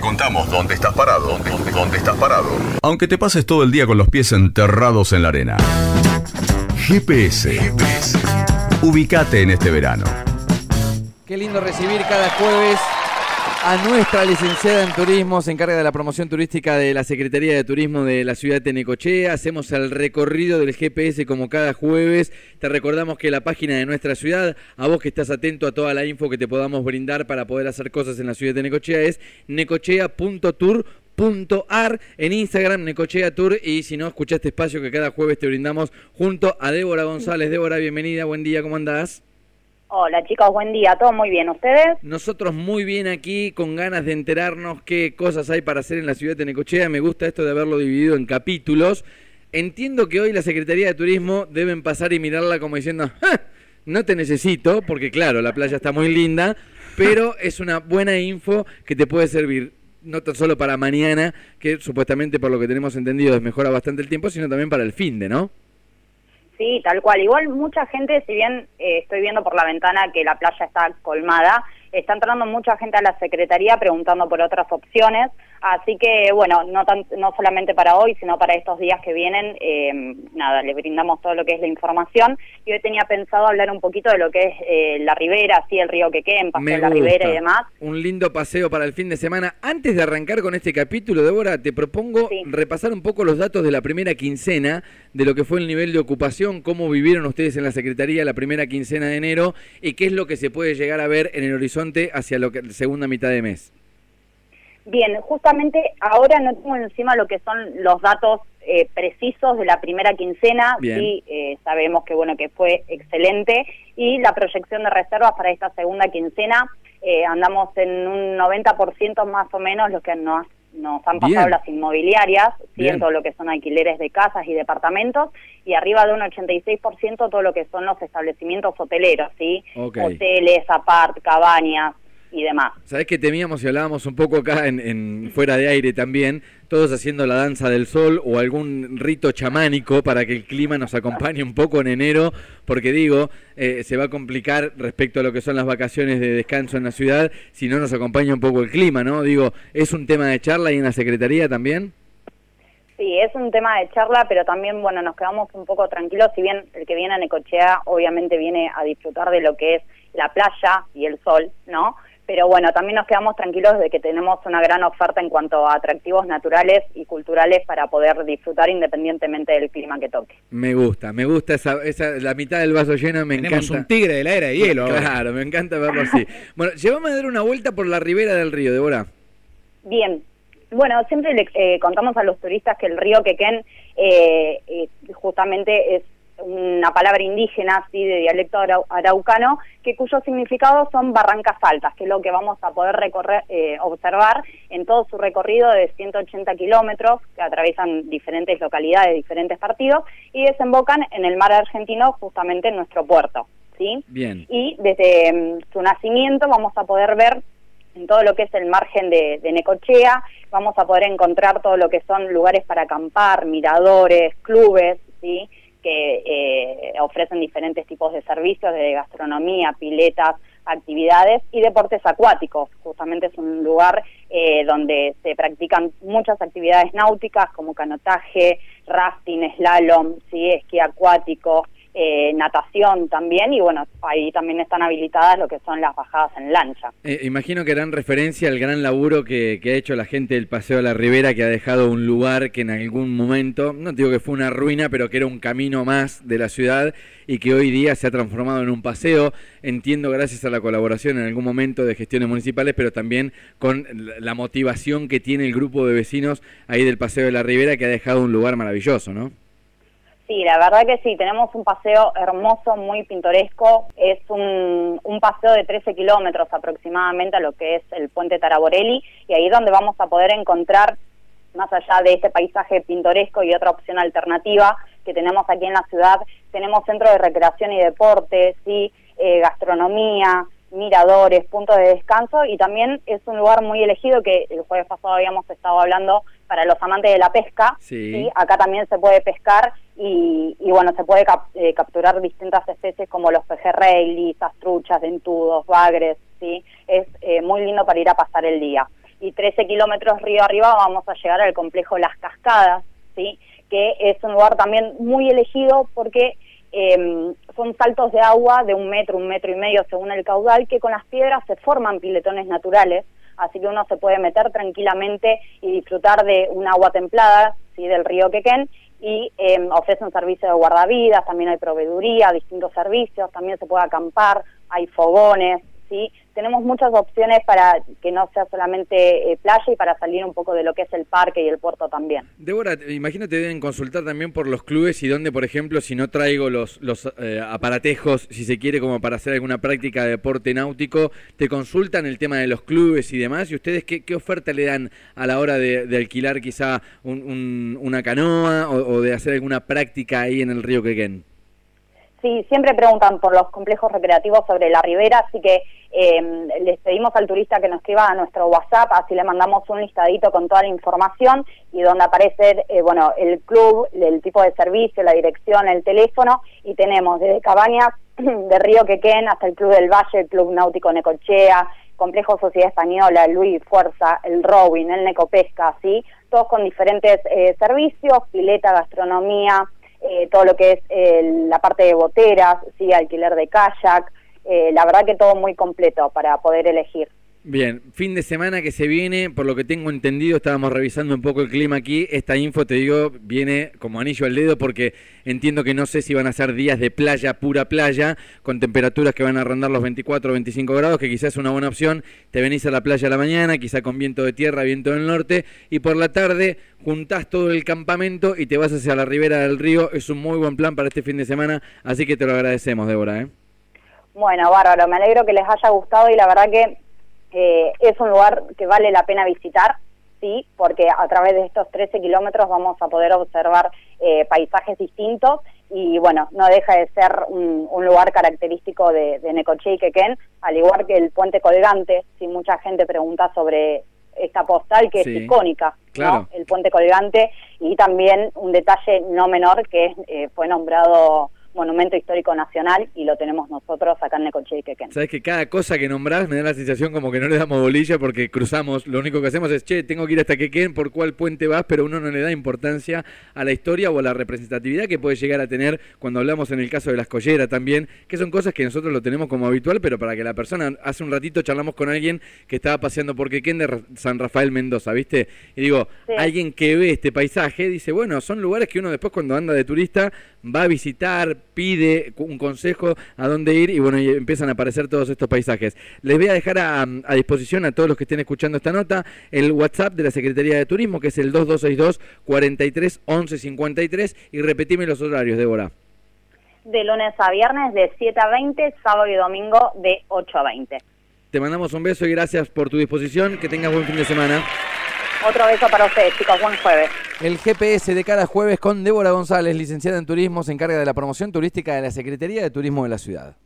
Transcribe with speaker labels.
Speaker 1: te contamos dónde estás parado, dónde, dónde, dónde estás parado. Aunque te pases todo el día con los pies enterrados en la arena. GPS. GPS. Ubicate en este verano.
Speaker 2: Qué lindo recibir cada jueves a nuestra licenciada en turismo, se encarga de la promoción turística de la Secretaría de Turismo de la ciudad de Necochea. Hacemos el recorrido del GPS como cada jueves. Te recordamos que la página de nuestra ciudad, a vos que estás atento a toda la info que te podamos brindar para poder hacer cosas en la ciudad de Necochea, es necochea.tour.ar en Instagram, Necochea Tour. Y si no, escucha este espacio que cada jueves te brindamos junto a Débora González. Débora, bienvenida, buen día, ¿cómo andás?
Speaker 3: Hola chicos, buen día, todo muy bien, ¿ustedes?
Speaker 2: Nosotros muy bien aquí, con ganas de enterarnos qué cosas hay para hacer en la ciudad de Necochea. Me gusta esto de haberlo dividido en capítulos. Entiendo que hoy la Secretaría de Turismo deben pasar y mirarla como diciendo, no te necesito, porque claro, la playa está muy linda, pero es una buena info que te puede servir no tan solo para mañana, que supuestamente por lo que tenemos entendido mejora bastante el tiempo, sino también para el fin de, ¿no?
Speaker 3: Sí, tal cual. Igual mucha gente, si bien eh, estoy viendo por la ventana que la playa está colmada, está entrando mucha gente a la Secretaría preguntando por otras opciones. Así que, bueno, no, no solamente para hoy, sino para estos días que vienen, eh, nada, le brindamos todo lo que es la información. Y hoy tenía pensado hablar un poquito de lo que es eh, la ribera, así el río Quequén, paseo la ribera y demás.
Speaker 2: Un lindo paseo para el fin de semana. Antes de arrancar con este capítulo, Débora, te propongo repasar un poco los datos de la primera quincena, de lo que fue el nivel de ocupación, cómo vivieron ustedes en la Secretaría la primera quincena de enero y qué es lo que se puede llegar a ver en el horizonte hacia la segunda mitad de mes.
Speaker 3: Bien, justamente ahora no tengo encima lo que son los datos eh, precisos de la primera quincena, sí eh, sabemos que bueno que fue excelente. Y la proyección de reservas para esta segunda quincena eh, andamos en un 90% más o menos lo que nos, nos han pasado las inmobiliarias, ¿sí? todo lo que son alquileres de casas y departamentos. Y arriba de un 86% todo lo que son los establecimientos hoteleros, ¿sí? hoteles, apart, cabañas, y demás.
Speaker 2: Sabes que temíamos y hablábamos un poco acá en, fuera de aire también, todos haciendo la danza del sol o algún rito chamánico para que el clima nos acompañe un poco en enero, porque digo, eh, se va a complicar respecto a lo que son las vacaciones de descanso en la ciudad si no nos acompaña un poco el clima, ¿no? Digo, ¿es un tema de charla y en la Secretaría también?
Speaker 3: Sí, es un tema de charla, pero también, bueno, nos quedamos un poco tranquilos, si bien el que viene a Necochea obviamente viene a disfrutar de lo que es la playa y el sol, ¿no? Pero bueno, también nos quedamos tranquilos de que tenemos una gran oferta en cuanto a atractivos naturales y culturales para poder disfrutar independientemente del clima que toque.
Speaker 2: Me gusta, me gusta esa, esa la mitad del vaso lleno, me
Speaker 4: Tenemos
Speaker 2: encanta.
Speaker 4: un tigre de la era de hielo.
Speaker 2: Claro, me encanta verlo así. bueno, llévame a dar una vuelta por la ribera del río, Débora.
Speaker 3: Bien, bueno, siempre le eh, contamos a los turistas que el río Quequén eh, eh, justamente es una palabra indígena, así de dialecto araucano, que cuyos significados son barrancas altas, que es lo que vamos a poder recorrer, eh, observar en todo su recorrido de 180 kilómetros, que atraviesan diferentes localidades, diferentes partidos, y desembocan en el mar argentino, justamente en nuestro puerto. ¿sí?
Speaker 2: Bien.
Speaker 3: Y desde mm, su nacimiento vamos a poder ver en todo lo que es el margen de, de, Necochea, vamos a poder encontrar todo lo que son lugares para acampar, miradores, clubes, ¿sí? Que eh, ofrecen diferentes tipos de servicios de gastronomía, piletas, actividades y deportes acuáticos. Justamente es un lugar eh, donde se practican muchas actividades náuticas como canotaje, rafting, slalom, ¿sí? esquí acuático, eh, natación también y bueno, ahí también están habilitadas lo que son las bajadas en lancha.
Speaker 2: Eh, imagino que harán referencia al gran laburo que, ha hecho la gente del Paseo de la Ribera, que ha dejado un lugar que en algún momento, no digo que fue una ruina, pero que era un camino más de la ciudad y que hoy día se ha transformado en un paseo, entiendo gracias a la colaboración en algún momento de gestiones municipales, pero también con la motivación que tiene el grupo de vecinos ahí del Paseo de la Ribera, que ha dejado un lugar maravilloso, ¿no?
Speaker 3: Sí, la verdad que sí, tenemos un paseo hermoso, muy pintoresco. Es un, paseo de 13 kilómetros aproximadamente a lo que es el puente Taraborelli y ahí es donde vamos a poder encontrar, más allá de este paisaje pintoresco y otra opción alternativa que tenemos aquí en la ciudad, tenemos centro de recreación y deporte, sí, eh, gastronomía, miradores, puntos de descanso y también es un lugar muy elegido que el jueves pasado habíamos estado hablando para los amantes de la pesca. Sí. Acá también se puede pescar y, bueno, se puede eh, capturar distintas especies como los pejerrey, lisas, truchas, dentudos, bagres, ¿sí? Es eh, muy lindo para ir a pasar el día. y 13 kilómetros río arriba vamos a llegar al complejo Las Cascadas, ¿sí? que es un lugar también muy elegido porque eh, son saltos de agua de un metro, un metro y medio según el caudal, que con las piedras se forman piletones naturales, así que uno se puede meter tranquilamente y disfrutar de un agua templada ¿sí? del río Quequén y eh, ofrece un servicio de guardavidas, también hay proveeduría, distintos servicios, también se puede acampar, hay fogones, ¿sí? Tenemos muchas opciones para que no sea solamente eh, playa y para salir un poco de lo que es el parque y el puerto también.
Speaker 2: Débora, imagino te deben consultar también por los clubes y donde, por ejemplo, si no traigo los, los eh, aparatejos, si se quiere, como para hacer alguna práctica de deporte náutico, te consultan el tema de los clubes y demás, y ustedes qué, oferta le dan a la hora de, alquilar quizá una canoa o, o, de hacer alguna práctica ahí en el río Quequén.
Speaker 3: Sí, siempre preguntan por los complejos recreativos sobre la ribera, así que eh, les pedimos al turista que nos escriba a nuestro WhatsApp, así le mandamos un listadito con toda la información y donde aparece, eh, bueno, el club, el tipo de servicio, la dirección, el teléfono, y tenemos desde cabañas de Río Quequén hasta el Club del Valle, el Club Náutico Necochea, Complejo Sociedad Española, Luis Fuerza, el Rowing, el Necopesca, ¿sí? Todos con diferentes eh, servicios, pileta, gastronomía, eh, todo lo que es eh, la parte de boteras, sí, alquiler de kayak, eh, la verdad que todo muy completo para poder elegir.
Speaker 2: Bien, fin de semana que se viene, por lo que tengo entendido, estábamos revisando un poco el clima aquí, esta info, te digo, viene como anillo al dedo porque entiendo que no sé si van a ser días de playa, pura playa, con temperaturas que van a rondar los 24 o 25 grados, que quizás es una buena opción, te venís a la playa a la mañana, quizá con viento de tierra, viento del norte, y por la tarde juntás todo el campamento y te vas hacia la ribera del río, es un muy buen plan para este fin de semana, así que te lo agradecemos, Débora. ¿eh?
Speaker 3: Bueno, bárbaro, me alegro que les haya gustado y la verdad que eh, es un lugar que vale la pena visitar, sí, porque a través de estos 13 kilómetros vamos a poder observar eh, paisajes distintos y bueno, no deja de ser un, lugar característico de, de Necoche y Quequén, al igual que el puente colgante, si mucha gente pregunta sobre esta postal que es icónica, ¿no? el puente colgante y también un detalle no menor que eh, fue nombrado monumento histórico nacional y lo tenemos nosotros acá en Necoche y Quequén.
Speaker 2: Sabes que cada cosa que nombrás me da la sensación como que no le damos bolilla porque cruzamos, lo único que hacemos es, che, tengo que ir hasta Quequén, por cuál puente vas, pero uno no le da importancia a la historia o a la representatividad que puede llegar a tener cuando hablamos en el caso de las colleras también, que son cosas que nosotros lo tenemos como habitual, pero para que la persona, hace un ratito charlamos con alguien que estaba paseando por Quequén de San Rafael Mendoza, ¿viste? Y digo, alguien que ve este paisaje dice, bueno, son lugares que uno después cuando anda de turista va a visitar, pide un consejo a dónde ir y bueno, y empiezan a aparecer todos estos paisajes. Les voy a dejar a, disposición a todos los que estén escuchando esta nota el WhatsApp de la Secretaría de Turismo, que es el 2262 43 11 53 y repetime los horarios, Débora.
Speaker 3: De lunes a viernes de 7 a 20, sábado y domingo de 8 a 20.
Speaker 2: Te mandamos un beso y gracias por tu disposición. Que tengas buen fin de semana.
Speaker 3: Otro beso para ustedes, chicos. Buen jueves.
Speaker 2: El GPS de cada jueves con Débora González, licenciada en turismo, se encarga de la promoción turística de la Secretaría de Turismo de la ciudad.